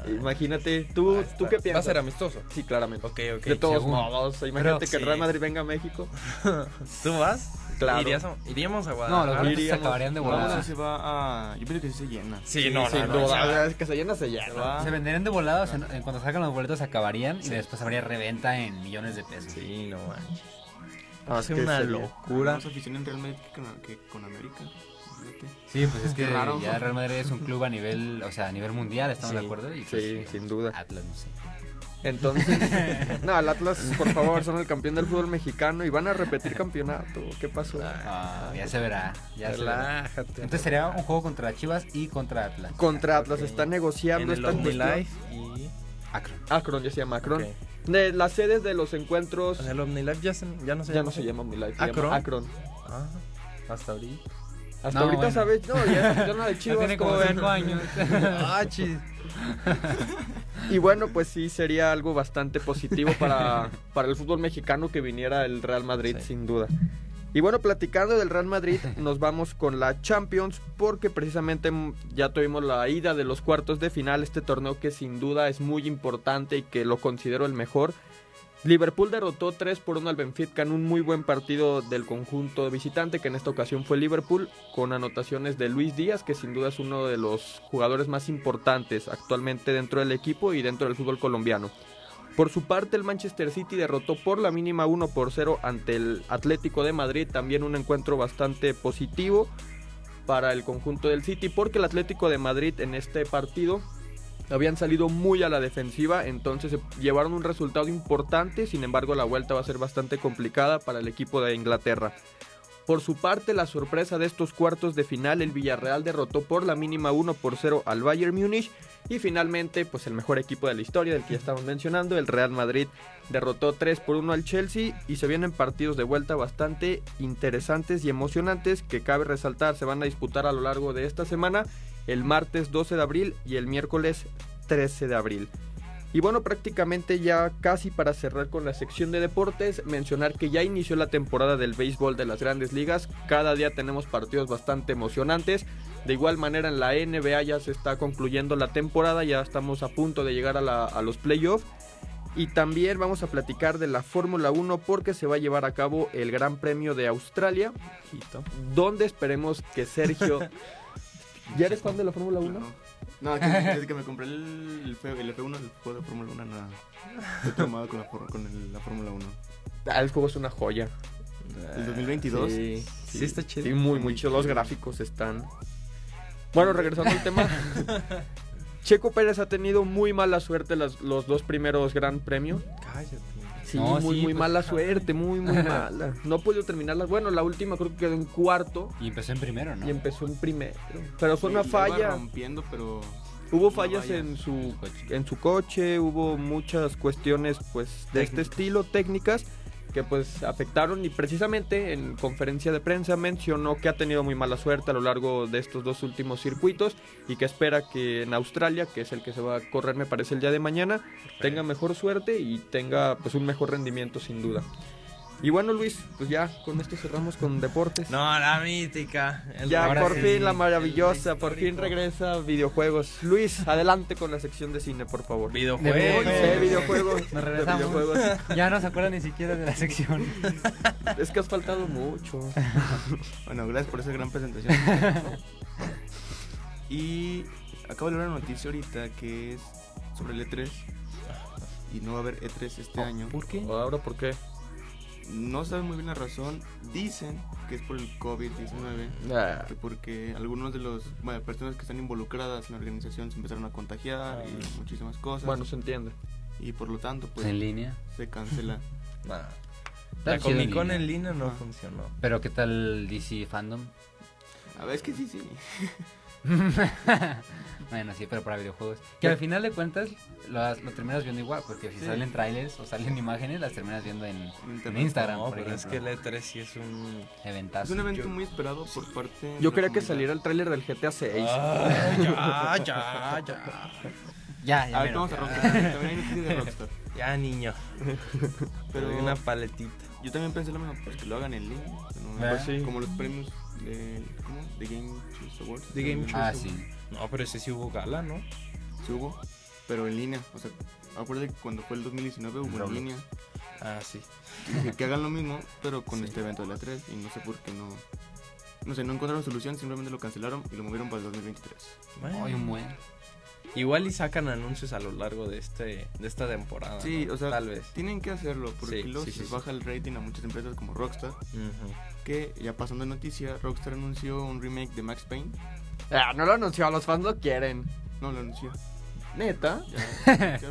Imagínate, ¿tú, Ah, ¿tú qué Va a piensas? ser amistoso. Sí, claramente. Ok, ok. de todos según. modos, imagínate Pero que el Real. Madrid venga a México. ¿Tú vas? Claro. ¿Irías a- iríamos a No, Guadalajara. los boletos se iríamos. acabarían de No, no volada. sé si va a... Yo pienso que sí se llena. Sí, no, no, sin no, duda. o sea, o sea, es que se llena, se Se llena. va. Se venderían de volada, o sea, en cuanto salgan los boletos se acabarían y después habría reventa en millones de pesos. Sí, no manches. Ah, Va a es ser que una sería- locura. Más afición en Real Madrid que con, que con América. Fíjate. Sí, pues es que Qué raro. ya Real Madrid es un club a nivel, o sea, a nivel mundial, estamos de acuerdo. Y pues, Sí, sin duda. Atlas, no sé. Entonces, no, el Atlas, por favor, son el campeón del fútbol mexicano y van a repetir campeonato. ¿Qué pasó? Ah, ya se verá, ya se verá. Entonces sería un juego contra Chivas y contra Atlas. Contra Atlas, Ok. está en negociando el. OmniLife y... Akron. Akron, ya se llama Akron. Ok. De las sedes de los encuentros sea, el OmniLife ya, se- ya no se ya llama. no se llama OmniLife, se Akron. llama Akron. Ah, hasta ahorita. Hasta No, ahorita bueno. sabes, no, ya es zona de Ya Chivas. tiene como como ven. 5 años. ah, chis. Y bueno, pues sí, sería algo bastante positivo para, para el fútbol mexicano que viniera el Real Madrid, Sí. sin duda. Y bueno, platicando del Real Madrid, nos vamos con la Champions, porque precisamente ya tuvimos la ida de los cuartos de final, este torneo que sin duda es muy importante y que lo considero el mejor. Liverpool derrotó 3 por 1 al Benfica en un muy buen partido del conjunto visitante, que en esta ocasión fue Liverpool, con anotaciones de Luis Díaz, que sin duda es uno de los jugadores más importantes actualmente dentro del equipo y dentro del fútbol colombiano. Por su parte, el Manchester City derrotó por la mínima 1 por 0 ante el Atlético de Madrid, también un encuentro bastante positivo para el conjunto del City, porque el Atlético de Madrid en este partido habían salido muy a la defensiva, entonces se llevaron un resultado importante, sin embargo la vuelta va a ser bastante complicada para el equipo de Inglaterra. Por su parte, la sorpresa de estos cuartos de final, el Villarreal derrotó por la mínima 1 por 0 al Bayern Múnich y finalmente, pues el mejor equipo de la historia del que ya estamos mencionando, el Real Madrid derrotó 3 por 1 al Chelsea y se vienen partidos de vuelta bastante interesantes y emocionantes que cabe resaltar se van a disputar a lo largo de esta semana, el martes 12 de abril y el miércoles 13 de abril. Y bueno, prácticamente ya casi para cerrar con la sección de deportes, mencionar que ya inició la temporada del béisbol de las grandes ligas. Cada día tenemos partidos bastante emocionantes. De igual manera en la NBA ya se está concluyendo la temporada, ya estamos a punto de llegar a, la- a los playoffs. Y también vamos a platicar de la Fórmula 1 porque se va a llevar a cabo el Gran Premio de Australia, donde esperemos que Sergio... ¿Ya eres fan de la Fórmula 1? No, desde que me compré el, el, F, el F1, el juego de Fórmula 1, nada. Estoy traumado con la, for- con el- la Fórmula 1. Ah, el juego es una joya. El 2022. Sí, Sí, está chido. Sí, muy, muy chido. Los gráficos están. Bueno, regresando al tema. Checo Pérez ha tenido muy mala suerte las- los dos primeros Gran Premios. Cállate. Sí, No, muy, sí, muy pues, mala suerte, muy, muy mala. No ha podido terminarlas. Bueno, la última creo que quedó en cuarto Y empezó en primero, ¿no? y empezó en primero. Pero fue Sí, una falla. rompiendo, pero Hubo fallas en su, coche. en su coche, hubo muchas cuestiones pues de este Técnicas. estilo, técnicas, que pues afectaron y precisamente en conferencia de prensa mencionó que ha tenido muy mala suerte a lo largo de estos dos últimos circuitos y que espera que en Australia, que es el que se va a correr me parece el día de mañana, tenga mejor suerte y tenga pues un mejor rendimiento sin duda. Y bueno Luis, pues ya con esto cerramos con deportes. No, la mítica. el Ya por sí, fin la maravillosa, por fin regresa a videojuegos. Luis, adelante con la sección de cine, por favor. Videojuegos. De Sí, videojuegos. Nos regresamos. videojuegos. Ya no se acuerdan ni siquiera de la sección. Es que has faltado mucho. bueno, gracias por esa gran presentación. y acabo de leer una noticia ahorita que es sobre el E3. Y no va a haber E3 este año. ¿Por qué? Ahora, ¿por qué? No saben muy bien la razón. Dicen que es por el COVID-19. Ah, que porque algunos de los bueno, personas que están involucradas en la organización se empezaron a contagiar y muchísimas cosas bueno, se entiende. y por lo tanto pues en línea. se cancela Nah. Está La Comic Con línea. en línea no funcionó. Pero ¿qué tal DC Fandom? a ver es que sí sí bueno, sí, pero para videojuegos. Que al final de cuentas lo, terminas viendo igual, porque si Sí. salen trailers o salen imágenes, las terminas viendo en. Instagram, No, por pero es que el E3 sí es un... Eventazo. es un evento Yo- muy esperado por parte de Yo quería que saliera el tráiler del GTA 6. Ah, ya, ya, ya. Ya, ya. a ver vamos a Rockstar también hay noticias de Rockstar Ya, niño. pero una paletita. yo también pensé lo mismo pues que lo hagan en línea ¿no? Pues sí. como los premios de ¿cómo? de Game Choice Awards The Game Choice Ah, Choose. sí. No, pero ese sí hubo gala, ¿no? sí hubo pero en línea o sea acuérdate que cuando fue el 2019 hubo en línea Ah, sí. que, que hagan lo mismo, pero con Sí. este evento de la 3 y no sé por qué no. No sé, no encontraron solución, simplemente lo cancelaron y lo movieron para el 2023. Bueno, Ay, un buen. Igual y sacan anuncios a lo largo de este de esta temporada. Sí, ¿no? o sea, tal vez. Tienen que hacerlo porque Sí, luego sí, se sí, baja el rating a muchas empresas como Rockstar. Que ya pasando de noticia, Rockstar anunció un remake de Max Payne. Ah, no lo anunció, los fans lo quieren. No, lo anunció. Neta. Ya, ya.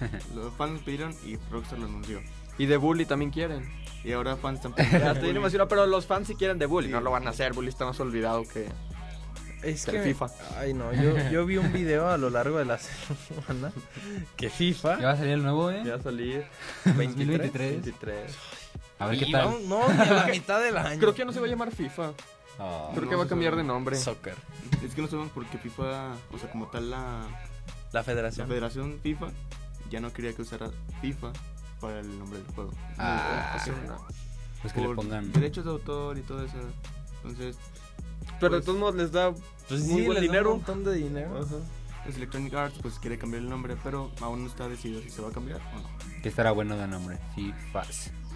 Los fans pidieron y Rockstar lo anunció. Y de Bully también quieren. Y ahora fans están Ya emocionado, pero los fans sí quieren de Bully. Sí. No lo van a hacer, Bully está más olvidado que. Es que FIFA. Ay, no, yo, yo vi un video a lo largo de la semana que Ya FIFA va a salir el nuevo, ¿eh? Ya va a salir 2023. 23. A ver qué tal. no, a la mitad del año. Creo que ya no se va a llamar FIFA. Oh. Creo no que va a cambiar sabe. de nombre. Soccer. Es que no sabemos porque FIFA, o sea, como tal la, La la federación. federación FIFA ya no quería que usara FIFA para el nombre del juego. Ah. Porque Pues que le por pongan. derechos de autor y todo eso. Entonces, Pero de Pues- todos modos les da Pues muy sí, buen les da dinero. Un montón de dinero. Ajá. pues Electronic Arts pues quiere cambiar el nombre, pero aún no está decidido si se va a cambiar o no. Que estará bueno de nombre. FIFA.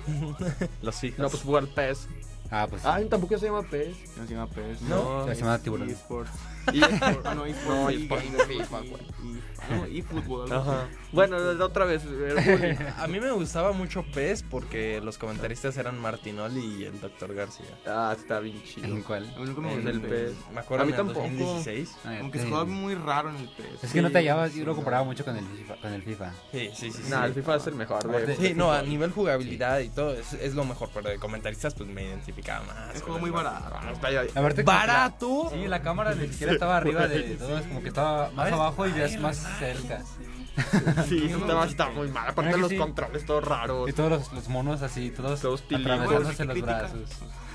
Los hijos. No, pues jugar PES. Ah, pues. Ay, tampoco se llama PES. No se llama PES. No, se llama Tiburón. eSports. eSports. No, eSports. No, eSports y- No, eFootball. Ajá. Bueno, otra vez. A mí me gustaba mucho PES porque los comentaristas eran Martinoli y el Dr. García. Ah, está bien chido. ¿En cuál? A mí nunca me En gustó el PES. Me acuerdo A mí en el tampoco. 2016. Ah, Aunque se jugaba muy raro en el PES. Es que no te hallabas, yo lo comparaba mucho con el FIFA. Con el FIFA. Sí, sí, sí. sí. Nah, el FIFA es el mejor. Sí, no, a nivel jugabilidad y todo es, es lo mejor, pero de comentaristas pues me identificaba más. Es juego el muy barato. Ah, ya- Aparte, como ¿Barato? Sí, la cámara ni siquiera estaba arriba de todo, es como que estaba más abajo y veas más cerca. Sí, está, está muy mal. Aparte ¿Verdad que los sí? controles todos raros. Y todos los, los monos así, todos, Todos atravesándose los Criticar. brazos.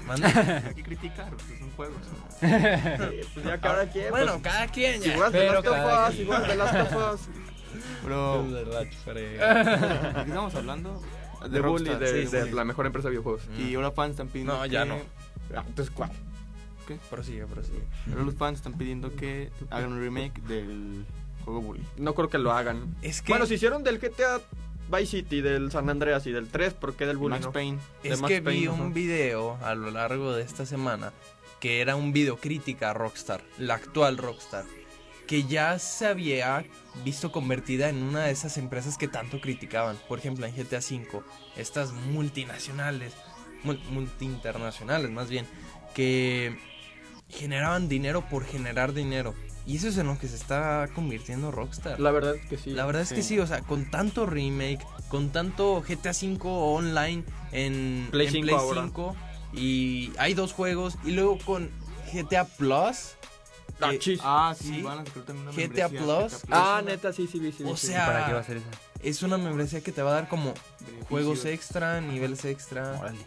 Manda. Hay que criticar, pues son juegos. Pues ya cada quien. Bueno, pues, cada quien ya. igual de pero las tofas, igual de las tofas. Pero, De la frega. ¿de qué estamos hablando? De Bully, Rockstar, de, sí, de sí. la mejor empresa de videojuegos. Y ahora fans están pidiendo No, ya que- no. Ah, Entonces, ¿cuál? Prosigue, prosigue. Ahora los fans están pidiendo que hagan un remake del juego Bully. No creo que lo hagan. Es que, Bueno, si hicieron del GTA Vice City, del San Andreas y del 3, ¿por qué del Bully Max no? Payne. de es Max que vi un video a lo largo de esta semana que era un video crítica a Rockstar, la actual Rockstar, que ya se había visto convertida en una de esas empresas que tanto criticaban. Por ejemplo, en GTA V, estas multinacionales, mul- multiinternacionales más bien, que generaban dinero por generar dinero. Y eso es en lo que se está convirtiendo Rockstar. La verdad es que sí. La verdad es que Sí. o sea, con tanto remake, con tanto GTA V online en Play en 5 Play ahora. 5, y hay dos juegos y luego con GTA Plus. Ah, chis. Ah, sí, Sí. van a sacar también una GTA Plus. GTA Ah, es una- neta, sí, sí, sí. sí, O sí. sea, ¿Para qué va a ser esa? es una membresía que te va a dar como Beneficios. juegos extra, niveles extra. Órale.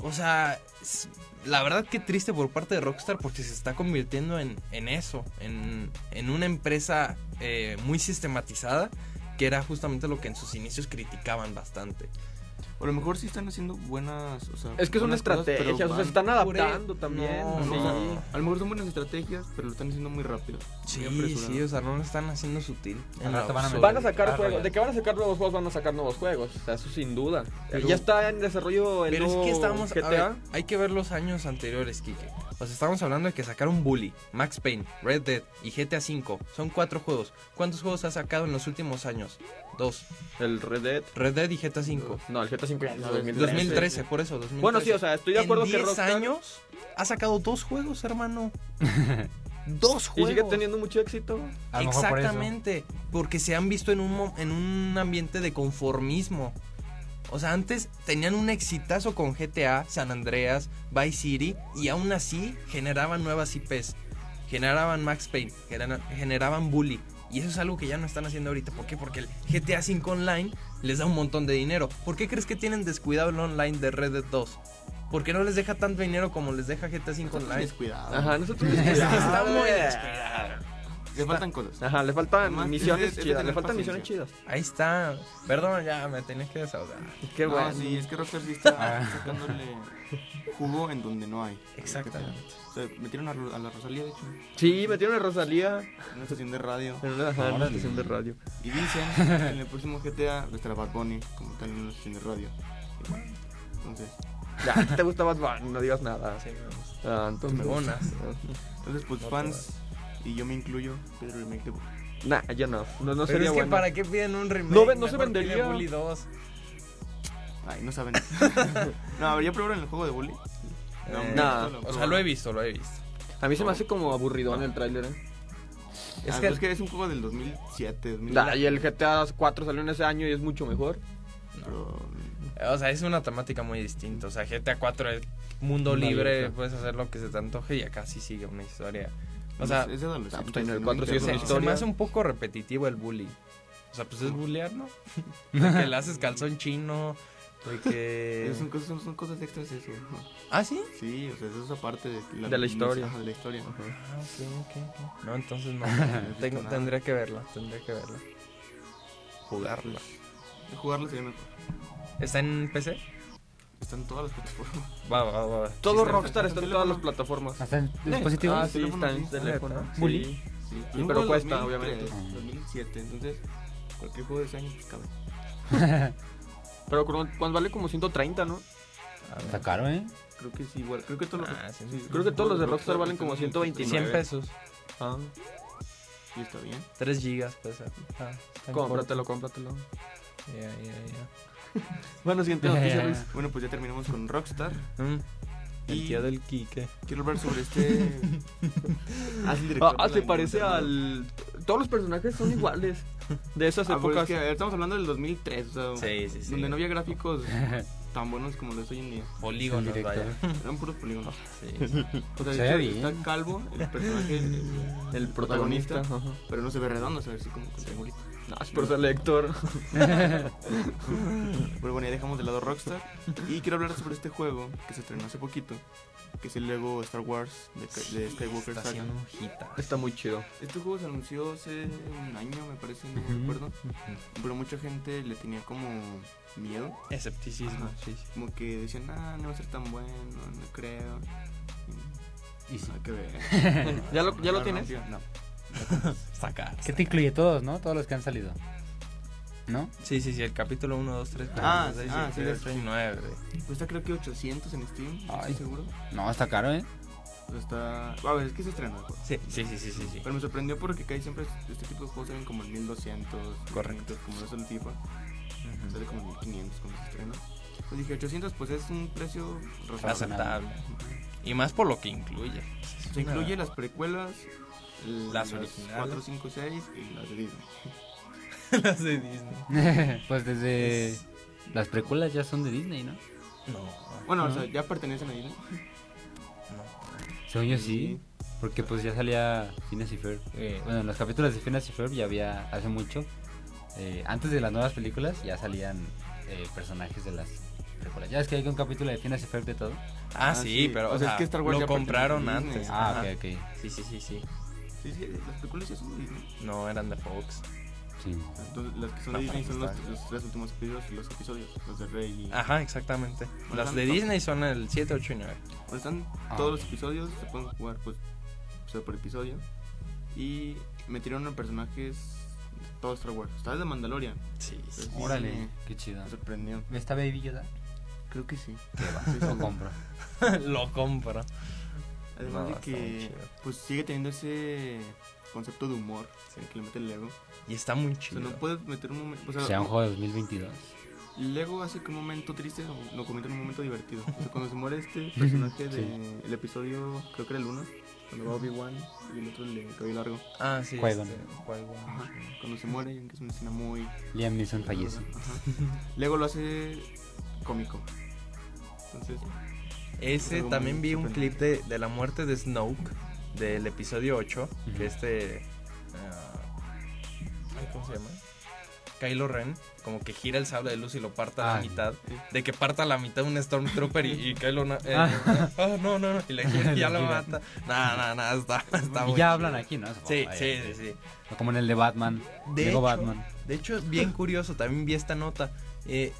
O sea, es- la verdad que triste por parte de Rockstar porque se está convirtiendo en, en eso, en, en una empresa eh, muy sistematizada, que era justamente lo que en sus inicios criticaban bastante. O a lo mejor sí están haciendo buenas. O sea, Es que son cosas, estrategias, o sea, se están adaptando también. no, sí. no. A lo mejor son buenas estrategias, pero lo están haciendo muy rápido. Sí, muy sí, o sea, no lo están haciendo sutil. Van a absoluto. Van a sacar Ah, juegos. De que van a sacar nuevos juegos, van a sacar nuevos juegos. O sea, eso sin duda. Pero- ya está en desarrollo el Pero es nuevo que estamos. a GTA. ver, hay que ver los años anteriores, Kike. O sea, estamos hablando de que sacaron Bully, Max Payne, Red Dead y GTA V. Son cuatro juegos. ¿Cuántos juegos ha sacado en los últimos años? Dos. El Red Dead. Red Dead y GTA V. No, el GTA 5 ya es No, 2013. 2013, por eso, 2013. Bueno, sí, o sea, estoy de acuerdo en que 10 Rockstar. años ha sacado dos juegos, hermano. dos Y juegos. sigue teniendo mucho éxito. A lo mejor por eso. Exactamente, porque se han visto en un, en un ambiente de conformismo. O sea, antes tenían un exitazo con GTA, San Andreas, Vice City, y aún así generaban nuevas IPs. Generaban Max Payne, genera- generaban Bully. Y eso es algo que ya no están haciendo ahorita. ¿Por qué? Porque el GTA V Online les da un montón de dinero. ¿Por qué crees que tienen descuidado el online de Red Dead 2? Porque no les deja tanto dinero como les deja GTA V Online. descuidados. Ajá, nosotros Está muy descuidado. Le faltan cosas. Ajá, le faltan Además, misiones es es chidas. Le faltan paciencia. misiones chidas. Ahí está. Perdón, ya me tenés que desahogar. Qué no, bueno. sí, es que Rockstar sí está Ah. sacándole jugo en donde no hay. Exactamente. O sea, metieron a, la Rosalía, de hecho, Sí, metieron a Rosalía en una estación de radio. en una, ajá, en una Órale. estación de radio. Y dicen que en el próximo GTA estará Bad Bunny como tal en una estación de radio. Entonces, Ya, te gusta Bad Bunny, no digas nada. Sí, me gusta. Ah, entonces me Monas. entonces pues fans, y yo me incluyo, pero el remake de. Nah, yo no. No, no Pero sería es que bueno. para qué piden un remake. No no se vendería. Bully 2. Ay, no saben. no, a ver, ¿ya probaron el juego de Bully? Eh, nah. O sea, lo he visto, lo he visto. A mí se me hace como aburridón el tráiler, ¿eh? Es, Es que, es que es un juego del 2007, 2000. Nah, y el GTA 4 salió en ese año y es mucho mejor. pero, O sea, es una temática muy distinta. O sea, GTA 4 es mundo Una libre, puedes hacer lo que se te antoje y acá sí sigue una historia O sea, es de adolescente. Ah, pues, en el no cuatro sí es interesa. una se, historia. me hace un poco repetitivo el bully. O sea, pues es bullear, ¿no? Que le haces calzón chino, de que... Eh, Son cosas, son, son cosas extras eso. ¿Ah, sí? Sí, o sea, eso es aparte de la, De la historia. ajá, de la historia. Ah, ok, ok, ok. No, entonces no. Tengo- tendría que verla, tendría que verla. Jugarla. De jugarlo sería mejor. ¿Está en PC? Están todas las plataformas. Va, va, va. Todo Sí, Rockstar está está en en todas las plataformas. Hasta en dispositivos. Ah, sí, teléfono, está en sí. teléfono. Bully. Sí. Sí, Sí, un pero cuesta, 2003, obviamente. 2007, entonces cualquier juego de ese año pues cabe. Pero cu- cuando vale como 130, ¿no? Está caro, ¿eh? Creo que sí, igual. Creo que todos los, Ah, sí, sí, sí. Creo que todos los de Rockstar valen como están en 129. 100 pesos. Ah, Sí, está bien. 3 gigas pesa. Ah, cómpratelo, cómpratelo. Ya, ya, ya. Bueno, siguiente noticia, Luis. Bueno, pues ya terminamos con Rockstar. Mm, El tío del Kike. Quiero hablar sobre este. ah, Ah, se parece al... Todos los personajes son iguales. De esas Ah, pues épocas. es que estamos hablando del 2003, o sea, Sí, sí, sí. donde no había gráficos tan buenos como los hoy en día. Polígonos, vaya. Eran puros polígonos. Sí. O sea, Se de ve hecho, bien. está calvo, el personaje, el, El protagonista. Ajá. pero no se ve redondo, se ve así como con triangulito. No, es por ser lector. Pero bueno, ya dejamos de lado Rockstar. Y quiero hablar sobre este juego que se estrenó hace poquito, que es el Lego Star Wars de, de Skywalker Está Saga. Está muy chido. Este juego se anunció hace un año, me parece, no me acuerdo. Pero mucha gente le tenía como miedo. Escepticismo, sí, sí. Como que decían, ah, no va a ser tan bueno, no creo. Y sí. Hay que ver. ¿Ya lo, ya lo tienes? No. Sacar. ¿Qué te incluye todos, no? Todos los que han salido. ¿No? Sí, sí, sí, el capítulo 1, 2, 3, 4, Ah, 6, ah, 7, sí, 8 sí. y 9. Cuesta creo que 800 en Steam, no Ay. seguro. No, está caro, ¿eh? Sea, está... A ver, es que se estrenó el juego. Sí, sí, sí, sí, sí. sí. Pero me sorprendió porque casi siempre este tipo de juegos salen como en 1200. Correcto. 1500, Como es el FIFA. Sale como en 1500 cuando se estrena. Pues dije 800, pues es un precio razonable. Aceptable. Y más por lo que incluye. Se incluye las precuelas, el- Las originales. 4, 5, 6 y las de Disney. las de Disney. pues desde... Las precuelas ya son de Disney, ¿no? No, Bueno, o Ajá. sea, ya pertenecen a Disney. no. Según yo sí. Porque pues ya salía Phineas y Ferb. eh, bueno, en los capítulos de Phineas y Ferb ya había hace mucho. eh, antes de las nuevas películas ya salían eh, personajes de las precuelas. Ya es que hay un capítulo de Phineas y Ferb de todo. Ah, Ah, sí, sí. pero O o sea, es que Star Wars lo ya compraron antes. Ah, Ajá. ok, ok. Sí, sí, sí, sí. Sí, sí, las precuelas ya son de Disney. No, eran de Fox. Sí. Entonces, las que son No, de Disney son los, los tres últimos episodios, los episodios, los de Rey y... Ajá, exactamente. Bueno, Las de. Disney son el 7, 8 y 9. Bueno, están Ah, todos los episodios, se pueden jugar pues episodio por episodio. Y metieron a personajes de todo Star Wars. Está de Mandalorian. Sí, sí. Sí, Órale, me- qué chido. Me sorprendió. ¿Está Baby Yoda? Creo que sí. Que va, Sí, lo sí. compro. lo compro. Además No, de que pues sigue teniendo ese concepto de humor que le mete el Lego. Y está muy O sea, chido. no puedes meter un momento... O sea, Sea un juego de 2022. Lego hace que un momento triste lo- lo convierte en un momento divertido. O sea, cuando se muere este personaje del el episodio, creo que era el 1, cuando va Obi-Wan y el otro el de cabello largo. Ah, sí. Este. Ajá. Cuando se muere, que es una escena muy... Liam Neeson fallece. Ajá. Lego lo hace cómico. Entonces, Ese también vi un clip de, de la muerte de Snoke del episodio 8, Ujú. que este ay, ¿cómo se llama? Kylo Ren, como que gira el sable de luz y lo parta a la mitad, Sí. de que parta a la mitad un Stormtrooper y, y Kylo eh, Ah. ah, no, no, no, y le gira ya lo mata. No, no, no, está, está Y ya hablan aquí, ¿no? Supongo, Sí, vaya. sí, sí, sí. Como en el de Batman. De Lego hecho, Batman. De hecho, bien curioso, también vi esta nota. eh,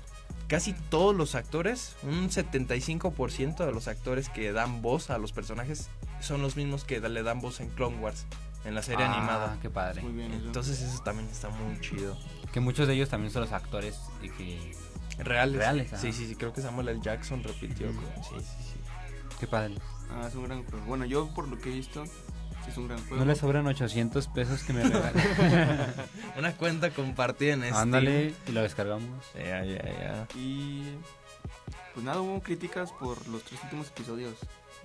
casi todos los actores, un 75% de los actores que dan voz a los personajes son los mismos que le dan voz en Clone Wars, en la serie Ah, animada. qué padre. muy bien. Entonces eso también está muy chido. Que muchos de ellos también son los actores y que... Reales. Reales, ajá. Sí, sí, sí, creo que Samuel L. Jackson repitió. Con- Sí, sí, sí. Qué padre. Ah, es un gran juego. Bueno, yo por lo que he visto, es un gran juego. No le sobran 800 pesos que me regalen. Una cuenta compartida en Steam. Ándale y lo descargamos. Ya, ya, ya. Y pues nada, hubo críticas por los tres últimos episodios.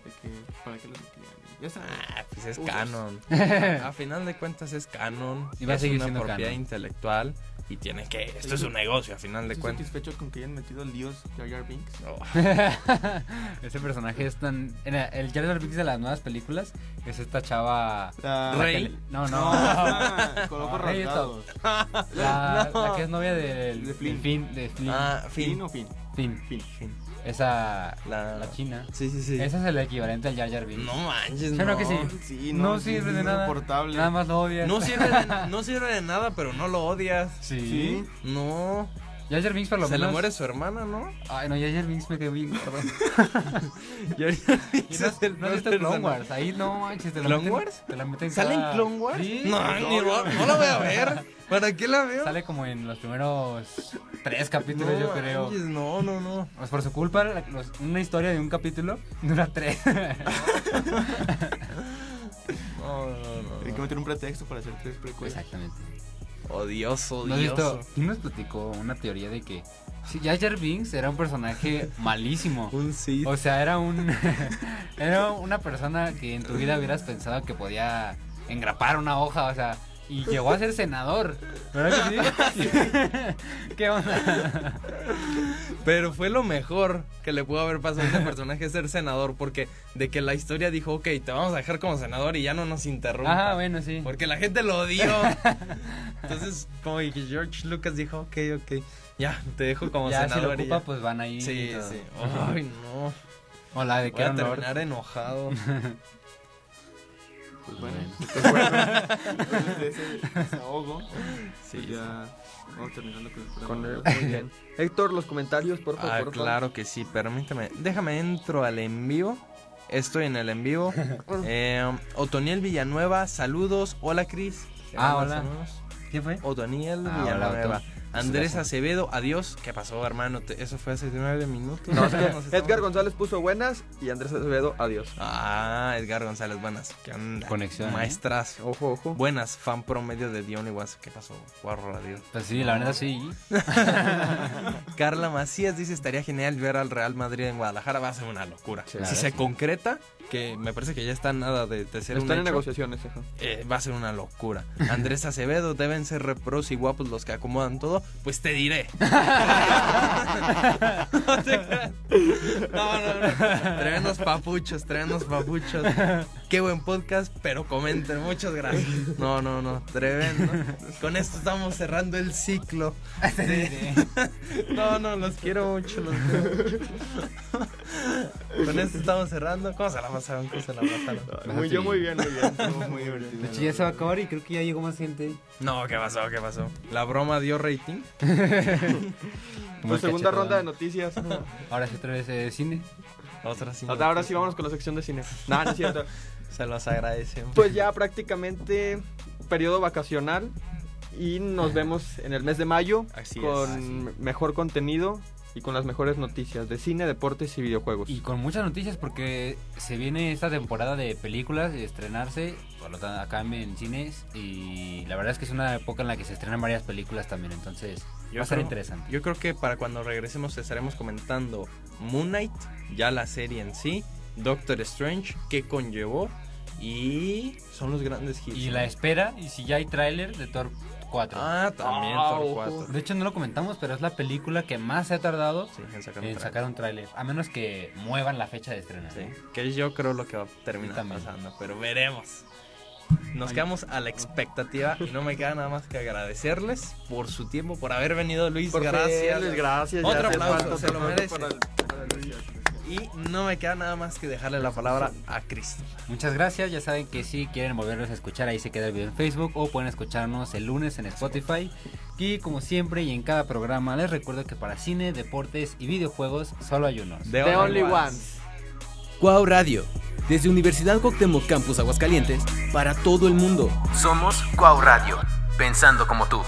De que, ¿para qué los metían? Ya sabes. Ah, pues es canon. A, a final de cuentas es canon. Y va a es seguir una siendo propiedad canon. intelectual. Y tiene que, esto es un negocio a final de ¿Estás cuentas. satisfecho con que hayan metido líos Jar Jar Binks? Oh, Ese personaje es tan. en el- Jar Jar Binks de las nuevas películas es esta chava. La- la Rey. que le- No, No, no. con ojos rasgados. La, No. la que es novia del De Flynn. Finn. De Flynn. Ah, ¿Fin fin. o fin? Finn. Fin. fin. Esa. La, La china. Sí, sí, sí. Ese es el equivalente al Jar Jar Binks. No manches, ¿Sí o no. no que sí? Sí, No no, sirve de nada. insoportable. Nada más lo odias. No sirve, de, no sirve de nada, pero no lo odias. Sí. Sí. No. Jar Jar Binks por lo Se le menos. muere su hermana, ¿no? Ay, no, Jar Jar Binks me quedé bien Y Ese no, es el no Clone. Wars. Ahí no manches, te la ¿Clone meten. Wars? Te la meten ¿Sale en cada- Clone Wars? Sí. No, ni no, no la voy a ver. ¿Para qué la veo? Sale como en los primeros tres capítulos, no, yo creo. manches, no, no, no. Pues por su culpa, los- una historia de un capítulo dura tres. No, no, no. Hay que meter un pretexto para hacer tres precuelas. Exactamente. Odioso, ¿No odioso. ¿Quién nos platicó una teoría de que si Jar Jar Binks era un personaje malísimo? Un sí. O sea, era un era una persona que en tu vida hubieras pensado que podía engrapar una hoja, o sea, y llegó a ser senador. ¿Verdad que sí? ¿Qué onda? Pero fue lo mejor que le pudo haber pasado a ese personaje ser senador. Porque de que la historia dijo, ok, te vamos a dejar como senador y ya no nos interrumpa. Ah, bueno, sí. Porque la gente lo odió. Entonces, como que George Lucas dijo, ok, ok, ya, te dejo como ya si lo senador. y ocupa, ya. pues van ahí. Sí, y sí. Ay, no. O la de Voy que terminar enojado. Pues bueno, pues bueno. Después de ese desahogo, Sí, pues ya vamos terminando con el Con programa. el- muy bien. Héctor, los comentarios, por favor. Ah, por favor. claro que sí, permíteme. Déjame entro al en vivo. Estoy en el en vivo. Eh, Otoniel Villanueva, saludos. Hola, Cris. Ah, hola. saludos. ¿Quién fue? Otoniel Ah, hola, Villanueva. Otto. Andrés. Acevedo, adiós. ¿Qué pasó, hermano? Te- Eso fue hace nueve minutos. No, es que Nos estamos- Edgar González puso buenas y Andrés Acevedo, adiós. Ah, Edgar González, buenas. ¿Qué onda? Conexión, ¿eh? Maestras. Ojo, ojo. Buenas, fan promedio de Only Ones. ¿Qué pasó? Guarro, adiós. Pues sí, la verdad sí. Carla Macías dice, estaría genial ver al Real Madrid en Guadalajara. Va a ser una locura. Sí. si se sí. concreta, que me parece que ya está nada de, de ser un Están en hecho, negociaciones, ajá. eh, va a ser una locura. Andrés Acevedo, deben ser repros y guapos los que acomodan todo. Pues te diré. no te creas. No, no, no. Tremendos papuchos, tremendos papuchos. Qué buen podcast, pero comenten. Muchas gracias. No, no, no. Tremendo. Con esto estamos cerrando el ciclo. No, no, los quiero mucho, los quiero mucho. Con esto estamos cerrando. ¿Cómo se la pasaron? ¿Cómo se la pasaron? Muy, yo muy bien, muy bien. Estuvo muy divertido. De hecho, ya se va a acabar y creo que ya llegó más gente. No, ¿qué pasó? ¿Qué pasó? ¿La broma dio rating? Pues segunda ronda de noticias. Ahora sí otra vez eh, cine. Otra sí. Ahora ahora sí vámonos con la sección de cine. No, no es cierto. Se los agradecemos. Pues ya prácticamente periodo vacacional y nos vemos en el mes de mayo Así es. con mejor contenido y con las mejores noticias de cine, deportes y videojuegos. Y con muchas noticias porque se viene esta temporada de películas y de estrenarse, por lo tanto acá en cines y la verdad es que es una época en la que se estrenan varias películas también, entonces Yo va a ser interesante. Yo creo que para cuando regresemos estaremos comentando Moon Knight, ya la serie en sí, Doctor Strange, qué conllevó y son los grandes hits. Y la espera, y si ya hay tráiler de Thor 4. Ah, también Ah, Thor ojo. 4. De hecho no lo comentamos, pero es la película que más se ha tardado Sí, en sacar un en tráiler. sacar un tráiler, a menos que muevan la fecha de estreno. Sí, ¿no? que yo creo lo que va a terminar pasando, pero veremos. Nos quedamos a la expectativa y no me queda nada más que agradecerles por su tiempo, por haber venido Luis, Por gracias. Luis, gracias. Otro aplauso, se lo merece. para el- para el- Y no me queda nada más que dejarle la palabra a Cristo. Muchas gracias, ya saben que si quieren volverlos a escuchar ahí se queda el video en Facebook o pueden escucharnos el lunes en Spotify. Y como siempre y en cada programa les recuerdo que para cine, deportes y videojuegos solo hay unos. The Only Ones. Cuau Radio, desde Universidad Cuauhtémoc Campus Aguascalientes, para todo el mundo. Somos Cuau Radio, pensando como tú.